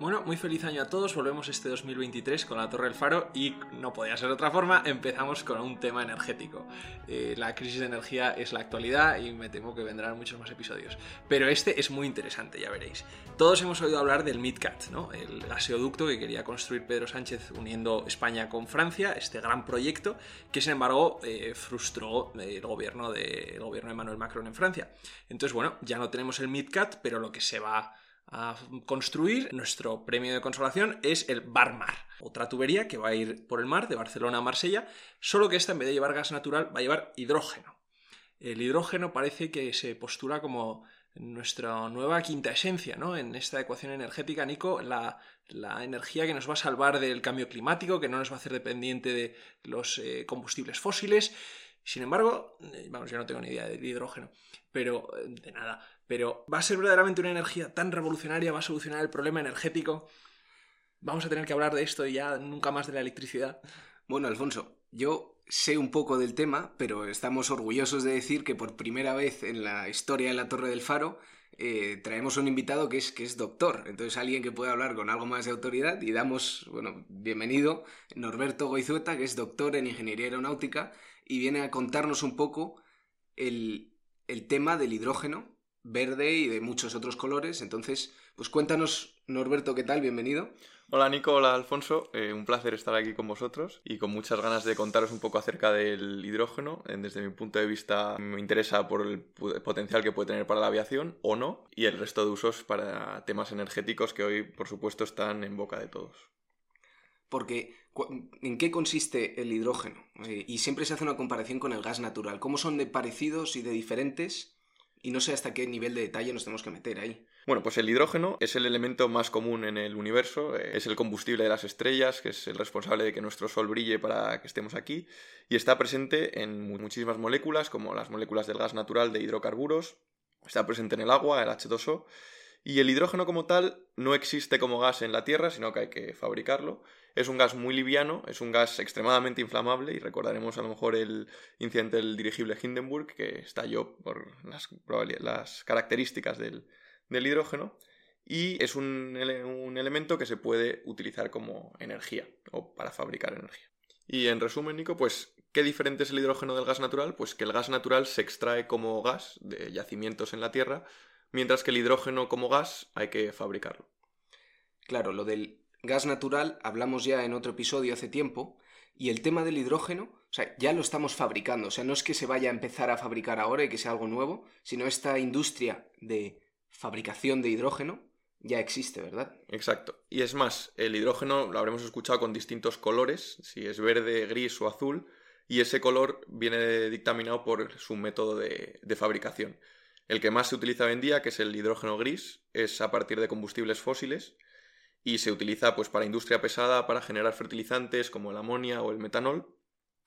Bueno, muy feliz año a todos. Volvemos este 2023 con la Torre del Faro y no podía ser otra forma. Empezamos con un tema energético. Eh, la crisis de energía es la actualidad y me temo que vendrán muchos más episodios. Pero este es muy interesante, ya veréis. Todos hemos oído hablar del MidCat, ¿no? el gaseoducto que quería construir Pedro Sánchez uniendo España con Francia, este gran proyecto que sin embargo eh, frustró el gobierno, de, el gobierno de Emmanuel Macron en Francia. Entonces, bueno, ya no tenemos el MidCat, pero lo que se va a construir, nuestro premio de consolación es el Barmar, otra tubería que va a ir por el mar de Barcelona a Marsella, solo que esta en vez de llevar gas natural va a llevar hidrógeno. El hidrógeno parece que se postula como nuestra nueva quinta esencia, ¿no? En esta ecuación energética, Nico, la, energía que nos va a salvar del cambio climático, que no nos va a hacer dependiente de los eh, combustibles fósiles. Sin embargo, eh, vamos, yo no tengo ni idea del hidrógeno, pero eh, de nada pero ¿va a ser verdaderamente una energía tan revolucionaria? ¿Va a solucionar el problema energético? ¿Vamos a tener que hablar de esto y ya nunca más de la electricidad? Bueno, Alfonso, yo sé un poco del tema, pero estamos orgullosos de decir que por primera vez en la historia de la Torre del Faro eh, traemos un invitado que es, que es doctor, entonces alguien que puede hablar con algo más de autoridad y damos, bueno, bienvenido, Norberto Goizueta, que es doctor en Ingeniería Aeronáutica y viene a contarnos un poco el, el tema del hidrógeno verde y de muchos otros colores. Entonces, pues cuéntanos, Norberto, ¿qué tal? Bienvenido. Hola Nico, hola Alfonso, eh, un placer estar aquí con vosotros y con muchas ganas de contaros un poco acerca del hidrógeno. Eh, desde mi punto de vista me interesa por el potencial que puede tener para la aviación o no y el resto de usos para temas energéticos que hoy por supuesto están en boca de todos. Porque, ¿en qué consiste el hidrógeno? Eh, y siempre se hace una comparación con el gas natural. ¿Cómo son de parecidos y de diferentes? Y no sé hasta qué nivel de detalle nos tenemos que meter ahí. Bueno, pues el hidrógeno es el elemento más común en el universo, eh, es el combustible de las estrellas, que es el responsable de que nuestro Sol brille para que estemos aquí, y está presente en muchísimas moléculas, como las moléculas del gas natural de hidrocarburos, está presente en el agua, el H2O, y el hidrógeno como tal no existe como gas en la Tierra, sino que hay que fabricarlo. Es un gas muy liviano, es un gas extremadamente inflamable y recordaremos a lo mejor el incidente del dirigible Hindenburg que estalló por las, características del, hidrógeno y es un, un, elemento que se puede utilizar como energía o para fabricar energía. Y en resumen, Nico, pues, ¿qué diferente es el hidrógeno del gas natural? Pues que el gas natural se extrae como gas de yacimientos en la Tierra mientras que el hidrógeno como gas hay que fabricarlo. Claro, lo del gas natural hablamos ya en otro episodio hace tiempo, y el tema del hidrógeno, o sea, ya lo estamos fabricando, o sea, no es que se vaya a empezar a fabricar ahora y que sea algo nuevo, sino esta industria de fabricación de hidrógeno ya existe, ¿verdad? Exacto. Y es más, el hidrógeno lo habremos escuchado con distintos colores, si es verde, gris o azul, y ese color viene dictaminado por su método de, fabricación. El que más se utiliza hoy en día, que es el hidrógeno gris, es a partir de combustibles fósiles y se utiliza pues, para industria pesada para generar fertilizantes como el amonia o el metanol.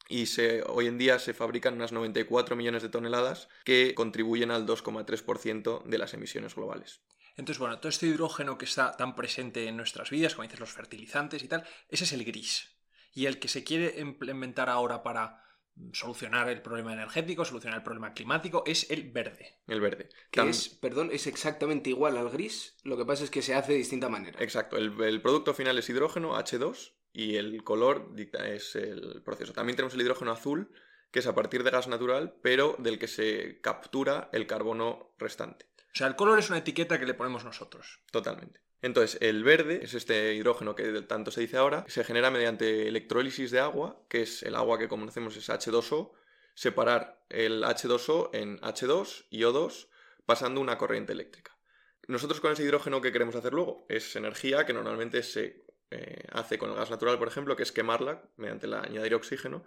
Y se, hoy en día se fabrican unas 94 millones de toneladas que contribuyen al 2,3% de las emisiones globales. Entonces, bueno, todo este hidrógeno que está tan presente en nuestras vidas, como dices, los fertilizantes y tal, ese es el gris. Y el que se quiere implementar ahora para solucionar el problema energético, solucionar el problema climático, es el verde. El verde. Que es, perdón, es exactamente igual al gris, lo que pasa es que se hace de distinta manera. Exacto, el, producto final es hidrógeno, H2, y el color es el proceso. También tenemos el hidrógeno azul, que es a partir de gas natural, pero del que se captura el carbono restante. O sea, el color es una etiqueta que le ponemos nosotros. Totalmente. Entonces, el verde es este hidrógeno que tanto se dice ahora, se genera mediante electrólisis de agua, que es el agua que conocemos es H2O, separar el H2O en H2 y O2 pasando una corriente eléctrica. Nosotros con ese hidrógeno, ¿qué queremos hacer luego? Es energía que normalmente se eh, hace con el gas natural, por ejemplo, que es quemarla mediante la añadir oxígeno.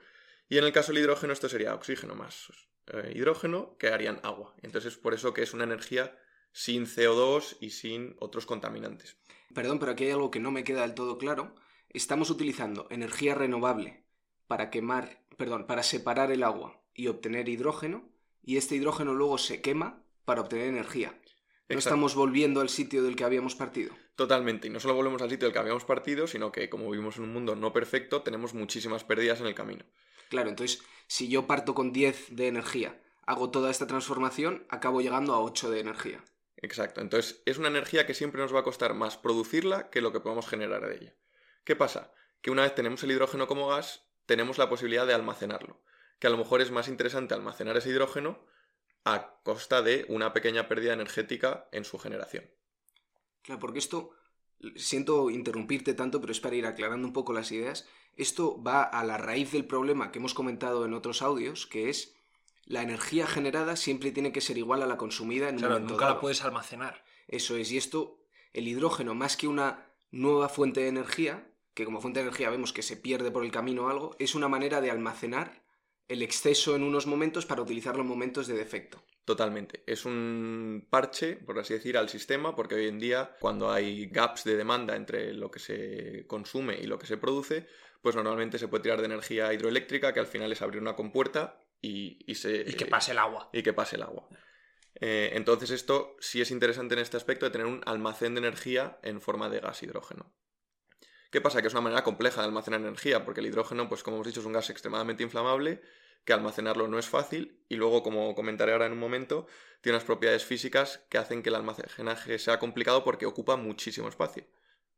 Y en el caso del hidrógeno, esto sería oxígeno más eh, hidrógeno que harían agua. Entonces, es por eso que es una energía sin CO2 y sin otros contaminantes. Perdón, pero aquí hay algo que no me queda del todo claro. Estamos utilizando energía renovable para quemar, perdón, para separar el agua y obtener hidrógeno, y este hidrógeno luego se quema para obtener energía. No estamos volviendo al sitio del que habíamos partido. Totalmente, y no solo volvemos al sitio del que habíamos partido, sino que como vivimos en un mundo no perfecto, tenemos muchísimas pérdidas en el camino. Claro, entonces, si yo parto con 10 de energía, hago toda esta transformación, acabo llegando a 8 de energía. Exacto. Entonces, es una energía que siempre nos va a costar más producirla que lo que podemos generar de ella. ¿Qué pasa? Que una vez tenemos el hidrógeno como gas, tenemos la posibilidad de almacenarlo. Que a lo mejor es más interesante almacenar ese hidrógeno a costa de una pequeña pérdida energética en su generación. Claro, porque esto, siento interrumpirte tanto, pero es para ir aclarando un poco las ideas. Esto va a la raíz del problema que hemos comentado en otros audios, que es la energía generada siempre tiene que ser igual a la consumida en un Claro, momento nunca la puedes almacenar. Eso es, y esto, el hidrógeno, más que una nueva fuente de energía, que como fuente de energía vemos que se pierde por el camino o algo, es una manera de almacenar el exceso en unos momentos para utilizarlo en momentos de defecto. Totalmente. Es un parche, por así decir, al sistema, porque hoy en día, cuando hay gaps de demanda entre lo que se consume y lo que se produce, pues normalmente se puede tirar de energía hidroeléctrica, que al final es abrir una compuerta y, y se, Y que pase el agua. y que pase el agua. Eh, entonces esto sí es interesante en este aspecto de tener un almacén de energía en forma de gas hidrógeno. ¿Qué pasa? Que es una manera compleja de almacenar energía, porque el hidrógeno, pues como hemos dicho, es un gas extremadamente inflamable, que almacenarlo no es fácil, y luego, como comentaré ahora en un momento, tiene unas propiedades físicas que hacen que el almacenaje sea complicado porque ocupa muchísimo espacio.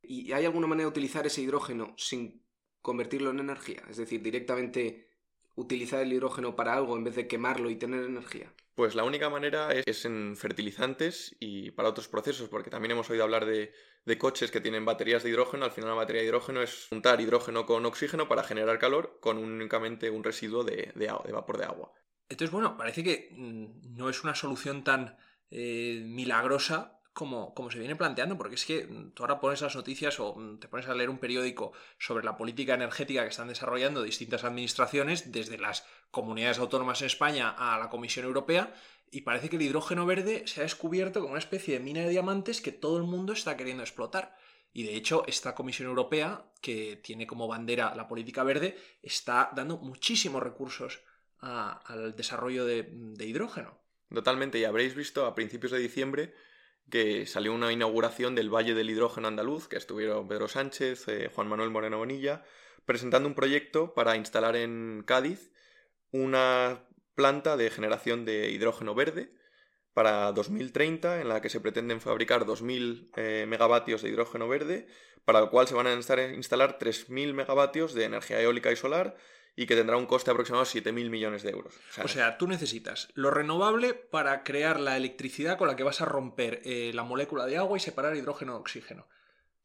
¿Y hay alguna manera de utilizar ese hidrógeno sin convertirlo en energía? Es decir, directamente utilizar el hidrógeno para algo en vez de quemarlo y tener energía. Pues la única manera es, es en fertilizantes y para otros procesos, porque también hemos oído hablar de, de coches que tienen baterías de hidrógeno. Al final, una batería de hidrógeno es juntar hidrógeno con oxígeno para generar calor con únicamente un residuo de, de agua- de vapor de agua. Entonces, bueno, parece que mm, no es una solución tan eh, milagrosa como, como se viene planteando, porque es que mm, tú ahora pones las noticias o mm, te pones a leer un periódico sobre la política energética que están desarrollando distintas administraciones, desde las comunidades autónomas en España a la Comisión Europea, y parece que el hidrógeno verde se ha descubierto como una especie de mina de diamantes que todo el mundo está queriendo explotar. Y de hecho, esta Comisión Europea, que tiene como bandera la política verde, está dando muchísimos recursos al desarrollo de, de hidrógeno. Totalmente, y habréis visto a principios de diciembre que salió una inauguración del Valle del Hidrógeno Andaluz, que estuvieron Pedro Sánchez, eh, Juan Manuel Moreno Bonilla, presentando un proyecto para instalar en Cádiz una planta de generación de hidrógeno verde para 2030, en la que se pretenden fabricar 2.000 eh, megavatios de hidrógeno verde, para lo cual se van a instalar 3.000 megavatios de energía eólica y solar y que tendrá un coste aproximado de 7.000 millones de euros. O sea, tú necesitas lo renovable para crear la electricidad con la que vas a romper eh, la molécula de agua y separar hidrógeno de oxígeno.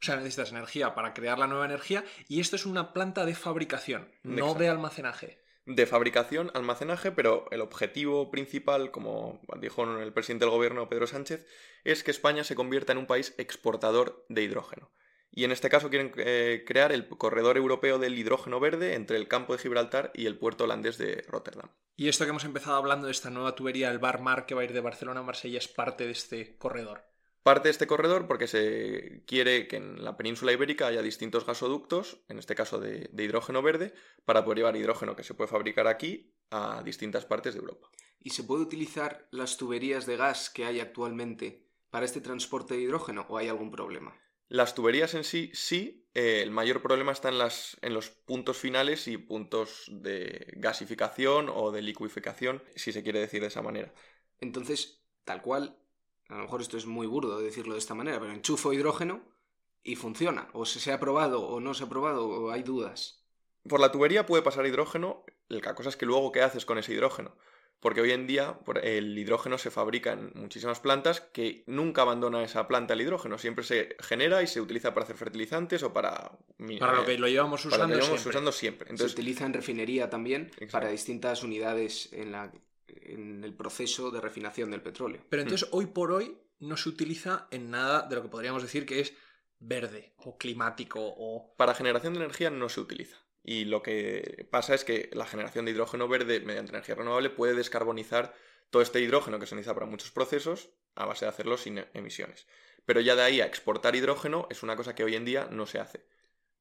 O sea, necesitas energía para crear la nueva energía y esto es una planta de fabricación, no de almacenaje. de fabricación, almacenaje, pero el objetivo principal, como dijo el presidente del gobierno Pedro Sánchez, es que España se convierta en un país exportador de hidrógeno. Y en este caso quieren eh, crear el corredor europeo del hidrógeno verde entre el campo de Gibraltar y el puerto holandés de Rotterdam. Y esto que hemos empezado hablando de esta nueva tubería, el Bar Mar, que va a ir de Barcelona a Marsella, es parte de este corredor. Parte de este corredor porque se quiere que en la península ibérica haya distintos gasoductos, en este caso de, de hidrógeno verde, para poder llevar hidrógeno que se puede fabricar aquí a distintas partes de Europa. ¿Y se puede utilizar las tuberías de gas que hay actualmente para este transporte de hidrógeno o hay algún problema? Las tuberías en sí, sí. eh, el mayor problema está en, las, en los puntos finales y puntos de gasificación o de liquificación, si se quiere decir de esa manera. Entonces, tal cual, a lo mejor esto es muy burdo decirlo de esta manera, pero enchufo hidrógeno y funciona. O se, se ha probado o no se ha probado o hay dudas. Por la tubería puede pasar hidrógeno, la cosa es que luego qué haces con ese hidrógeno. Porque hoy en día el hidrógeno se fabrica en muchísimas plantas que nunca abandona esa planta el hidrógeno. Siempre se genera y se utiliza para hacer fertilizantes o para... mi- Para lo eh, que lo llevamos para lo usando que llevamos siempre. usando siempre. se Entonces, utiliza en refinería también Exacto. para distintas unidades en, la, en el proceso de refinación del petróleo. Pero entonces, hoy por hoy, no se utiliza en nada de lo que podríamos decir que es verde o climático o... Para generación de energía no se utiliza. Y lo que pasa es que la generación de hidrógeno verde mediante energía renovable puede descarbonizar todo este hidrógeno que se necesita para muchos procesos a base de hacerlo sin emisiones. Pero ya de ahí a exportar hidrógeno es una cosa que hoy en día no se hace.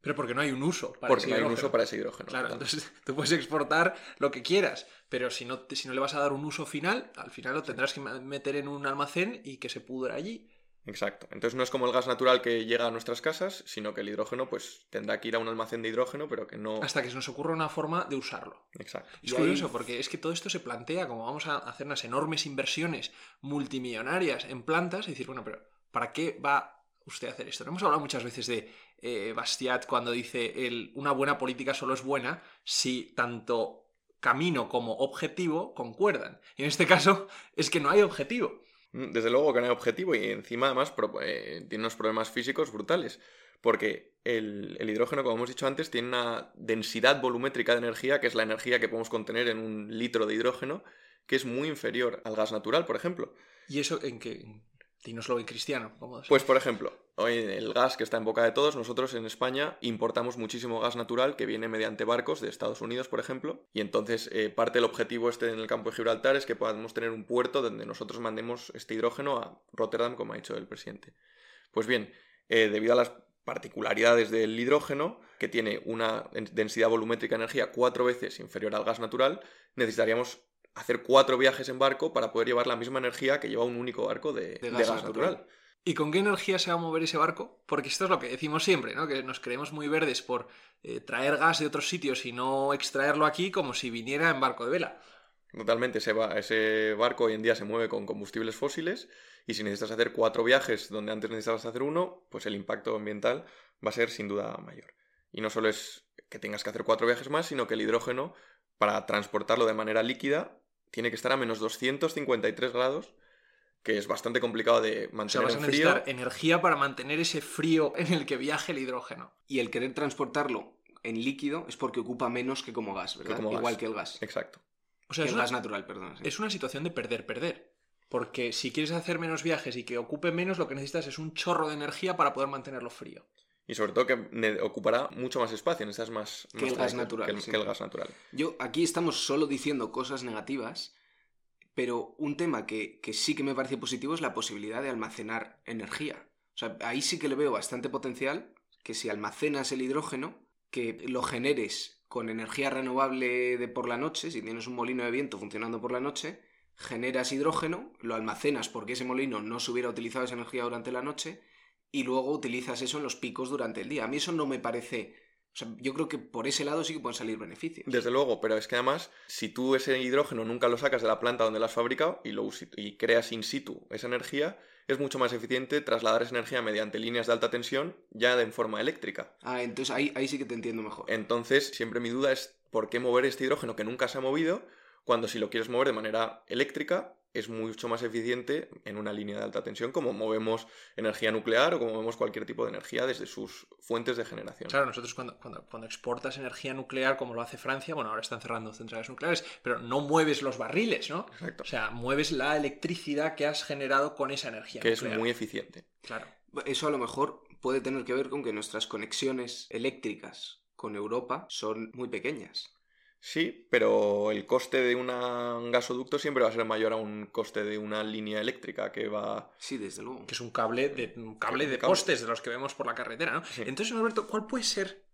Pero porque no hay un uso para porque ese no hay un uso para ese hidrógeno. Claro, entonces tú puedes exportar lo que quieras, pero si no, si no le vas a dar un uso final, al final lo tendrás que meter en un almacén y que se pudra allí. Exacto. Entonces no es como el gas natural que llega a nuestras casas, sino que el hidrógeno pues tendrá que ir a un almacén de hidrógeno, pero que no... Hasta que se nos ocurra una forma de usarlo. Exacto. Es Y curioso ahí- porque es que todo esto se plantea como vamos a hacer unas enormes inversiones multimillonarias en plantas y decir, bueno, pero ¿para qué va usted a hacer esto? No hemos hablado muchas veces de eh, Bastiat cuando dice el, una buena política solo es buena si tanto camino como objetivo concuerdan. Y en este caso es que no hay objetivo. Mm, Desde luego que no hay objetivo y encima además eh, tiene unos problemas físicos brutales. Porque el, el hidrógeno, como hemos dicho antes, tiene una densidad volumétrica de energía, que es la energía que podemos contener en un litro de hidrógeno, que es muy inferior al gas natural, por ejemplo. ¿Y eso en qué? Dínoslo en cristiano. ¿cómo es? Pues, por ejemplo, hoy el gas que está en boca de todos, nosotros en España importamos muchísimo gas natural que viene mediante barcos de Estados Unidos, por ejemplo, y entonces eh, parte del objetivo este en el campo de Gibraltar es que podamos tener un puerto donde nosotros mandemos este hidrógeno a Rotterdam, como ha dicho el presidente. Pues bien, eh, debido a las particularidades del hidrógeno, que tiene una densidad volumétrica de energía cuatro veces inferior al gas natural, necesitaríamos hacer cuatro viajes en barco para poder llevar la misma energía que lleva un único barco de, de gas, gas natural. natural. ¿Y con qué energía se va a mover ese barco? Porque esto es lo que decimos siempre, ¿no? Que nos creemos muy verdes por eh, traer gas de otros sitios y no extraerlo aquí como si viniera en barco de vela. Totalmente, ese, ba- ese barco hoy en día se mueve con combustibles fósiles y si necesitas hacer cuatro viajes donde antes necesitabas hacer uno, pues el impacto ambiental va a ser sin duda mayor. Y no solo es que tengas que hacer cuatro viajes más, sino que el hidrógeno, para transportarlo de manera líquida, tiene que estar a menos 253 grados, que es bastante complicado de O sea, mantener vas a frío. necesitar energía para mantener ese frío en el que viaje el hidrógeno. Y el querer transportarlo en líquido es porque ocupa menos que como gas, ¿verdad? como Igual gas. que el gas. Exacto. O sea, Que es el una, gas natural, perdón. sí. es una situación de perder-perder. Porque si quieres hacer menos viajes y que ocupe menos, lo que necesitas es un chorro de energía para poder mantenerlo frío. Y sobre todo que ocupará mucho más espacio, necesitas más, Que más el gas tanque natural, Que el, sí. que el gas natural. Yo aquí estamos solo diciendo cosas negativas, pero un tema que, que sí que me parece positivo es la posibilidad de almacenar energía. O sea, ahí sí que le veo bastante potencial que si almacenas el hidrógeno, que lo generes con energía renovable de por la noche, si tienes un molino de viento funcionando por la noche, generas hidrógeno, lo almacenas porque ese molino no se hubiera utilizado esa energía durante la noche y luego utilizas eso en los picos durante el día. A mí eso no me parece... O sea, yo creo que por ese lado sí que pueden salir beneficios. Desde luego, pero es que además, si tú ese hidrógeno nunca lo sacas de la planta donde lo has fabricado y, lo y creas in situ esa energía, es mucho más eficiente trasladar esa energía mediante líneas de alta tensión ya en forma eléctrica. Ah, entonces ahí, ahí sí que te entiendo mejor. Entonces, siempre mi duda es por qué mover este hidrógeno que nunca se ha movido, cuando si lo quieres mover de manera eléctrica, es mucho más eficiente en una línea de alta tensión, como movemos energía nuclear o como movemos cualquier tipo de energía desde sus fuentes de generación. Claro, nosotros cuando, cuando, cuando exportas energía nuclear, como lo hace Francia, bueno, ahora están cerrando centrales nucleares, pero no mueves los barriles, ¿no? Exacto. O sea, mueves la electricidad que has generado con esa energía que es muy eficiente. Claro. Eso a lo mejor puede tener que ver con que nuestras conexiones eléctricas con Europa son muy pequeñas. Sí, pero el coste de una- un gasoducto siempre va a ser mayor a un coste de una línea eléctrica que va... Sí, desde luego. Que es un cable de, un cable de Cable. postes de los que vemos por la carretera, ¿no? Sí. Entonces, Alberto, ¿cuál puede ser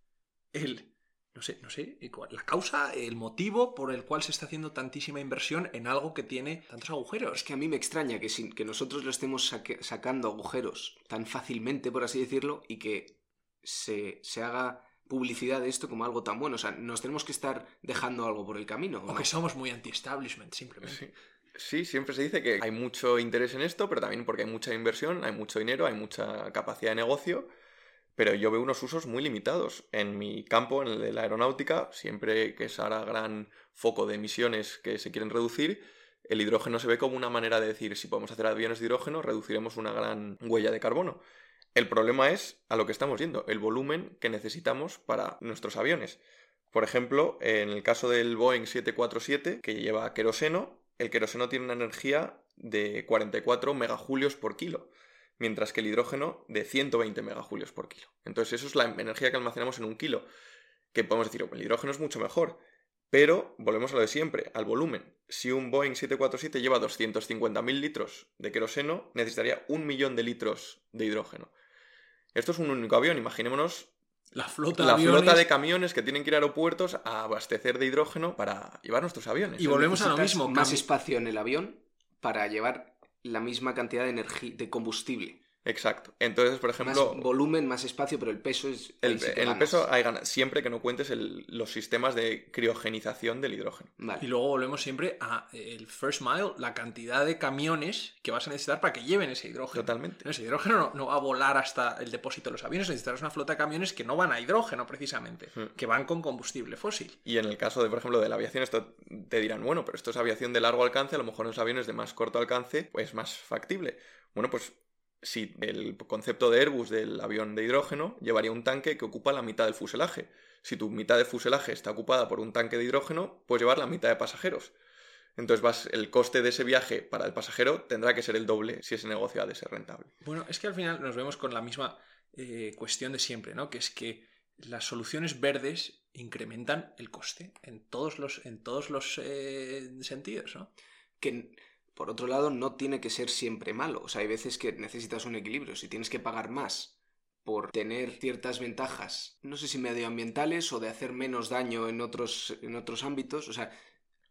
el. No sé, no sé, la causa, el motivo por el cual se está haciendo tantísima inversión en algo que tiene tantos agujeros? Es que a mí me extraña que, sin, que nosotros lo estemos saque- sacando agujeros tan fácilmente, por así decirlo, y que se, se haga publicidad de esto como algo tan bueno. O sea, nos tenemos que estar dejando algo por el camino. ¿o O no? que somos muy anti-establishment, simplemente. Sí. Sí, siempre se dice que hay mucho interés en esto, pero también porque hay mucha inversión, hay mucho dinero, hay mucha capacidad de negocio, pero yo veo unos usos muy limitados. En mi campo, en el de la aeronáutica, siempre que es ahora gran foco de emisiones que se quieren reducir, el hidrógeno se ve como una manera de decir, si podemos hacer aviones de hidrógeno, reduciremos una gran huella de carbono. El problema es a lo que estamos yendo, el volumen que necesitamos para nuestros aviones. Por ejemplo, en el caso del Boeing 747, que lleva queroseno, el queroseno tiene una energía de 44 megajulios por kilo, mientras que el hidrógeno de 120 megajulios por kilo. Entonces, eso es la energía que almacenamos en un kilo. Que podemos decir, "Oh, el hidrógeno es mucho mejor. Pero volvemos a lo de siempre, al volumen. Si un Boeing 747 lleva 250.000 litros de queroseno, necesitaría un millón de litros de hidrógeno. Esto es un único avión, imaginémonos La flota de la aviones. flota de camiones que tienen que ir a aeropuertos a abastecer de hidrógeno para llevar nuestros aviones. Y volvemos a lo mismo. Más espacio en el avión para llevar la misma cantidad de energía, de combustible. Exacto. Entonces, por ejemplo... Más volumen, más espacio, pero el peso es... El, sí en el peso hay ganas, siempre que no cuentes el- los sistemas de criogenización del hidrógeno. Vale. Y luego volvemos siempre a el first mile, la cantidad de camiones que vas a necesitar para que lleven ese hidrógeno. Totalmente. Ese hidrógeno no, no va a volar hasta el depósito de los aviones, necesitarás una flota de camiones que no van a hidrógeno precisamente, Hmm. que van con combustible fósil. Y en el caso de, por ejemplo, de la aviación, esto te dirán, bueno, pero esto es aviación de largo alcance, a lo mejor en los aviones de más corto alcance, pues más factible. Bueno, pues si el concepto de Airbus del avión de hidrógeno llevaría un tanque que ocupa la mitad del fuselaje. Si tu mitad de fuselaje está ocupada por un tanque de hidrógeno, puedes llevar la mitad de pasajeros. Entonces vas, el coste de ese viaje para el pasajero tendrá que ser el doble si ese negocio ha de ser rentable. Bueno, es que al final nos vemos con la misma eh, cuestión de siempre, ¿no? Que es que las soluciones verdes incrementan el coste en todos los, en todos los eh, sentidos, ¿no? que por otro lado no tiene que ser siempre malo. O sea, hay veces que necesitas un equilibrio. Si tienes que pagar más por tener ciertas ventajas, no sé si medioambientales o de hacer menos daño en otros, en otros ámbitos, o sea,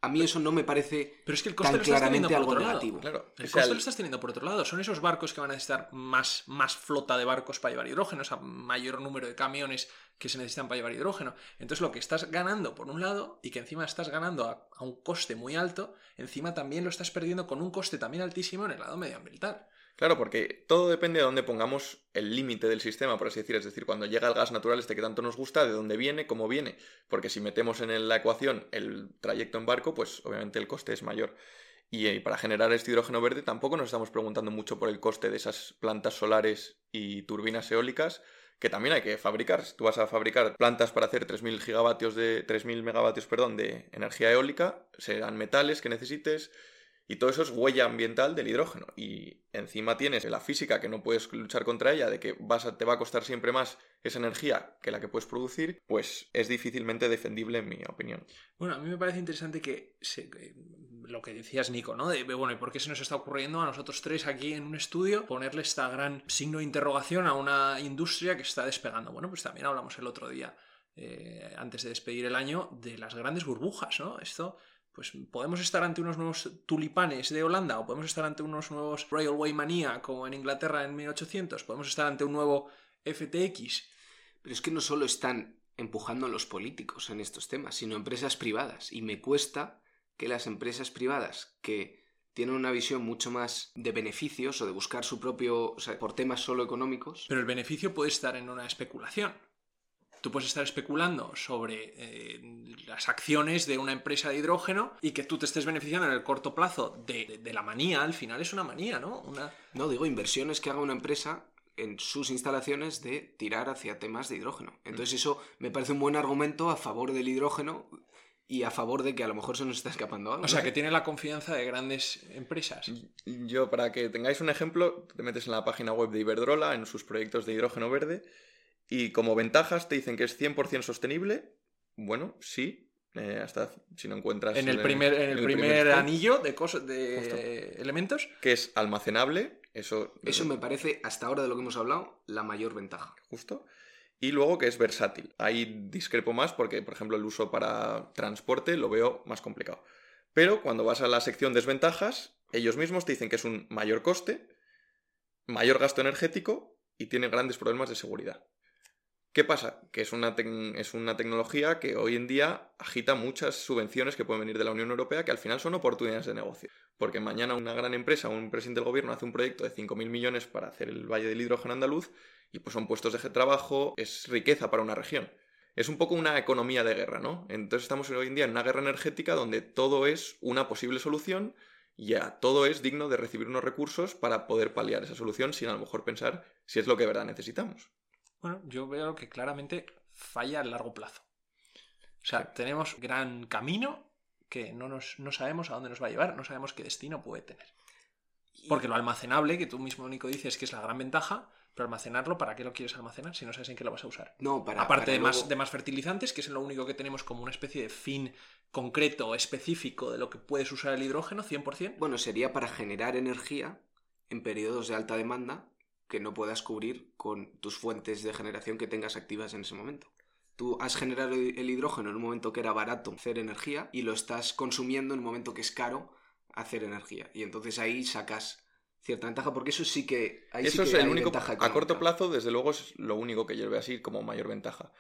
a mí eso no me parece Pero es que el coste tan lo estás teniendo claramente por algo otro lado. negativo. Claro, El o sea, coste el- lo estás teniendo por otro lado. Son esos barcos que van a necesitar más, más flota de barcos para llevar hidrógeno, o sea, mayor número de camiones que se necesitan para llevar hidrógeno. Entonces lo que estás ganando por un lado y que encima estás ganando a, a un coste muy alto, encima también lo estás perdiendo con un coste también altísimo en el lado medioambiental. Claro, porque todo depende de dónde pongamos el límite del sistema, por así decir. Es decir, cuando llega el gas natural este que tanto nos gusta, de dónde viene, cómo viene. Porque si metemos en la ecuación el trayecto en barco, pues obviamente el coste es mayor. Y eh, para generar este hidrógeno verde tampoco nos estamos preguntando mucho por el coste de esas plantas solares y turbinas eólicas que también hay que fabricar. Si tú vas a fabricar plantas para hacer 3.000 gigavatios de 3.000 megavatios, perdón, de energía eólica, serán metales que necesites, y todo eso es huella ambiental del hidrógeno. Y encima tienes la física que no puedes luchar contra ella, de que vas te va a costar siempre más esa energía que la que puedes producir, pues es difícilmente defendible en mi opinión. Bueno, a mí me parece interesante que se- lo que decías, Nico, ¿no? De, bueno, ¿y por qué se nos está ocurriendo a nosotros tres aquí en un estudio ponerle esta gran signo de interrogación a una industria que está despegando? Bueno, pues también hablamos el otro día, eh, antes de despedir el año, de las grandes burbujas, ¿no? Esto, pues podemos estar ante unos nuevos tulipanes de Holanda o podemos estar ante unos nuevos Railway Mania como en Inglaterra en 1800, podemos estar ante un nuevo FTX. Pero es que no solo están empujando los políticos en estos temas, sino empresas privadas. Y me cuesta que las empresas privadas que tienen una visión mucho más de beneficios o de buscar su propio, o sea, por temas solo económicos, Pero el beneficio puede estar en una especulación. Tú puedes estar especulando sobre eh, las acciones de una empresa de hidrógeno y que tú te estés beneficiando en el corto plazo de, de- de la manía. Al final es una manía, ¿no? Una... no digo inversiones que haga una empresa en sus instalaciones de tirar hacia temas de hidrógeno. Entonces eso me parece un buen argumento a favor del hidrógeno y a favor de que a lo mejor se nos está escapando algo. O sea, que tiene la confianza de grandes empresas. Yo, para que tengáis un ejemplo, te metes en la página web de Iberdrola, en sus proyectos de hidrógeno verde, y como ventajas te dicen que es 100% sostenible. Bueno, sí, eh, hasta si no encuentras... En el primer, en el primer anillo de, cosas, de Justo. elementos. Que es almacenable, eso... Eso me parece, hasta ahora de lo que hemos hablado, la mayor ventaja. justo. Y luego que es versátil. Ahí discrepo más porque, por ejemplo, el uso para transporte lo veo más complicado. Pero cuando vas a la sección desventajas, ellos mismos te dicen que es un mayor coste, mayor gasto energético y tiene grandes problemas de seguridad. ¿Qué pasa? Que es una, es una tecnología que hoy en día agita muchas subvenciones que pueden venir de la Unión Europea que al final son oportunidades de negocio. Porque mañana una gran empresa, un presidente del gobierno hace un proyecto de 5.000 millones para hacer el Valle del Hidrógeno andaluz y pues son puestos de trabajo, es riqueza para una región. Es un poco una economía de guerra, ¿no? Entonces estamos hoy en día en una guerra energética donde todo es una posible solución y ya todo es digno de recibir unos recursos para poder paliar esa solución sin a lo mejor pensar si es lo que de verdad necesitamos. Bueno, yo veo que claramente falla a largo plazo. O sea, tenemos gran camino que no, nos, no sabemos a dónde nos va a llevar, no sabemos qué destino puede tener. Porque lo almacenable, que tú mismo, Nico, dices que es la gran ventaja, pero almacenarlo, ¿para qué lo quieres almacenar si no sabes en qué lo vas a usar? No, para, Aparte para de, más, de más fertilizantes, que es lo único que tenemos como una especie de fin concreto, específico de lo que puedes usar el hidrógeno, 100%. Bueno, sería para generar energía en periodos de alta demanda que no puedas cubrir con tus fuentes de generación que tengas activas en ese momento. Tú has generado el hidrógeno en un momento que era barato hacer energía y lo estás consumiendo en un momento que es caro hacer energía. Y entonces ahí sacas cierta ventaja, porque eso sí que ahí Eso sí es el hay único. A corto plazo, desde luego, es lo único que yo veo así como mayor ventaja.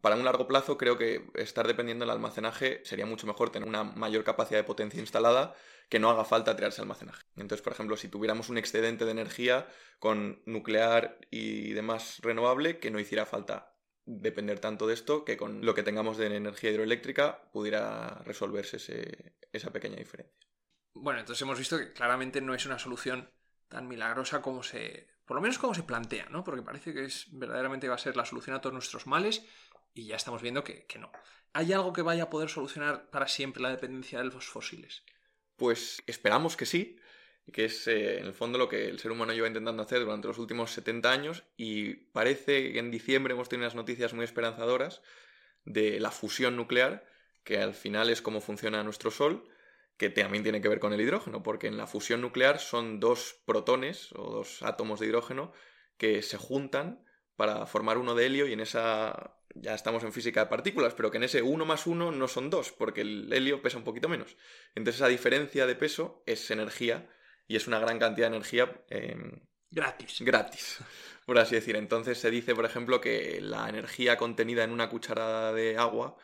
Para un largo plazo, creo que estar dependiendo del almacenaje sería mucho mejor tener una mayor capacidad de potencia instalada que no haga falta tirarse almacenaje. Entonces, por ejemplo, si tuviéramos un excedente de energía con nuclear y demás renovable, que no hiciera falta depender tanto de esto, que con lo que tengamos de energía hidroeléctrica pudiera resolverse esa pequeña diferencia. Bueno, entonces hemos visto que claramente no es una solución tan milagrosa como se. Por lo menos como se plantea, ¿no? Porque parece que es verdaderamente va a ser la solución a todos nuestros males y ya estamos viendo que, que no. ¿Hay algo que vaya a poder solucionar para siempre la dependencia de los fósiles? Pues esperamos que sí, que es eh, en el fondo lo que el ser humano lleva intentando hacer durante los últimos 70 años y parece que en diciembre hemos tenido unas noticias muy esperanzadoras de la fusión nuclear, que al final es cómo funciona nuestro Sol, que también tiene que ver con el hidrógeno, porque en la fusión nuclear son dos protones o dos átomos de hidrógeno que se juntan para formar uno de helio y en esa ya estamos en física de partículas, pero que en ese 1 más 1 no son 2, porque el helio pesa un poquito menos. Entonces esa diferencia de peso es energía y es una gran cantidad de energía eh, Gratis. gratis, por así decir. Entonces se dice, por ejemplo, que la energía contenida en una cucharada de agua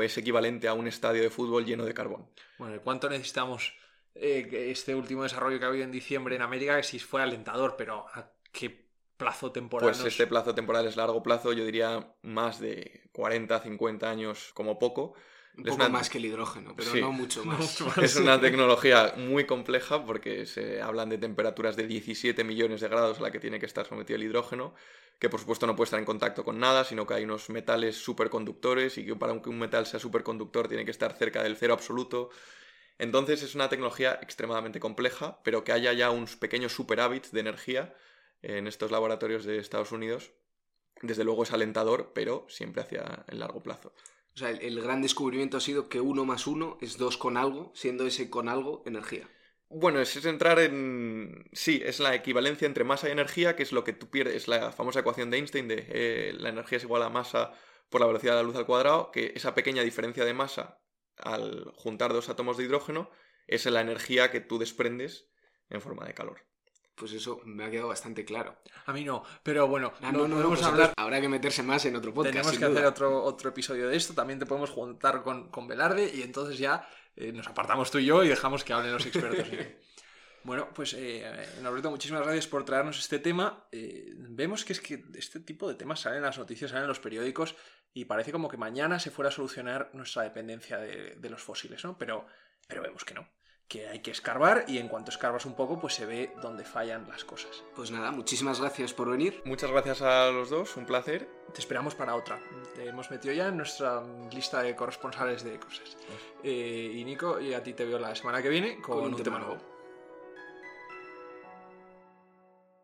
es equivalente a un estadio de fútbol lleno de carbón. Bueno, ¿y ¿cuánto necesitamos eh, este último desarrollo que ha habido en diciembre en América? Que si fue alentador, pero ¿a qué plazo temporal? Pues este plazo temporal es largo plazo, yo diría más de 40, 50 años como poco. Un Es poco una- más que el hidrógeno, pero Sí. no mucho No más. mucho más. Es una tecnología muy compleja porque se hablan de temperaturas de 17 millones de grados a la que tiene que estar sometido el hidrógeno, que por supuesto no puede estar en contacto con nada, sino que hay unos metales superconductores y que para que un metal sea superconductor tiene que estar cerca del cero absoluto. Entonces es una tecnología extremadamente compleja, pero que haya ya unos pequeños superávits de energía en estos laboratorios de Estados Unidos, desde luego es alentador, pero siempre hacia el largo plazo. O sea, el, el gran descubrimiento ha sido que uno más uno es dos con algo, siendo ese con algo energía. Bueno, es, es entrar en... Sí, es la equivalencia entre masa y energía, que es lo que tú pierdes, es la famosa ecuación de Einstein de eh, la energía es igual a masa por la velocidad de la luz al cuadrado, que esa pequeña diferencia de masa al juntar dos átomos de hidrógeno es la energía que tú desprendes en forma de calor. Pues eso me ha quedado bastante claro. A mí no, pero bueno, Ah, no, no, no, pues hablar. habrá que meterse más en otro podcast. Tenemos que duda. hacer otro, otro episodio de esto. También te podemos juntar con, con Velarde y entonces ya eh, nos apartamos tú y yo y dejamos que hablen los expertos. bueno, pues eh, Norberto, muchísimas gracias por traernos este tema. Eh, vemos que es que este tipo de temas salen en las noticias, salen en los periódicos y parece como que mañana se fuera a solucionar nuestra dependencia de, de los fósiles, ¿no? Pero, pero vemos que no. Que hay que escarbar y en cuanto escarbas un poco, pues se ve dónde fallan las cosas. Pues nada, muchísimas gracias por venir. Muchas gracias a los dos, un placer. Te esperamos para otra. Te hemos metido ya en nuestra lista de corresponsales de cosas. Eh, y Nico, y a ti te veo la semana que viene con, un tema nuevo.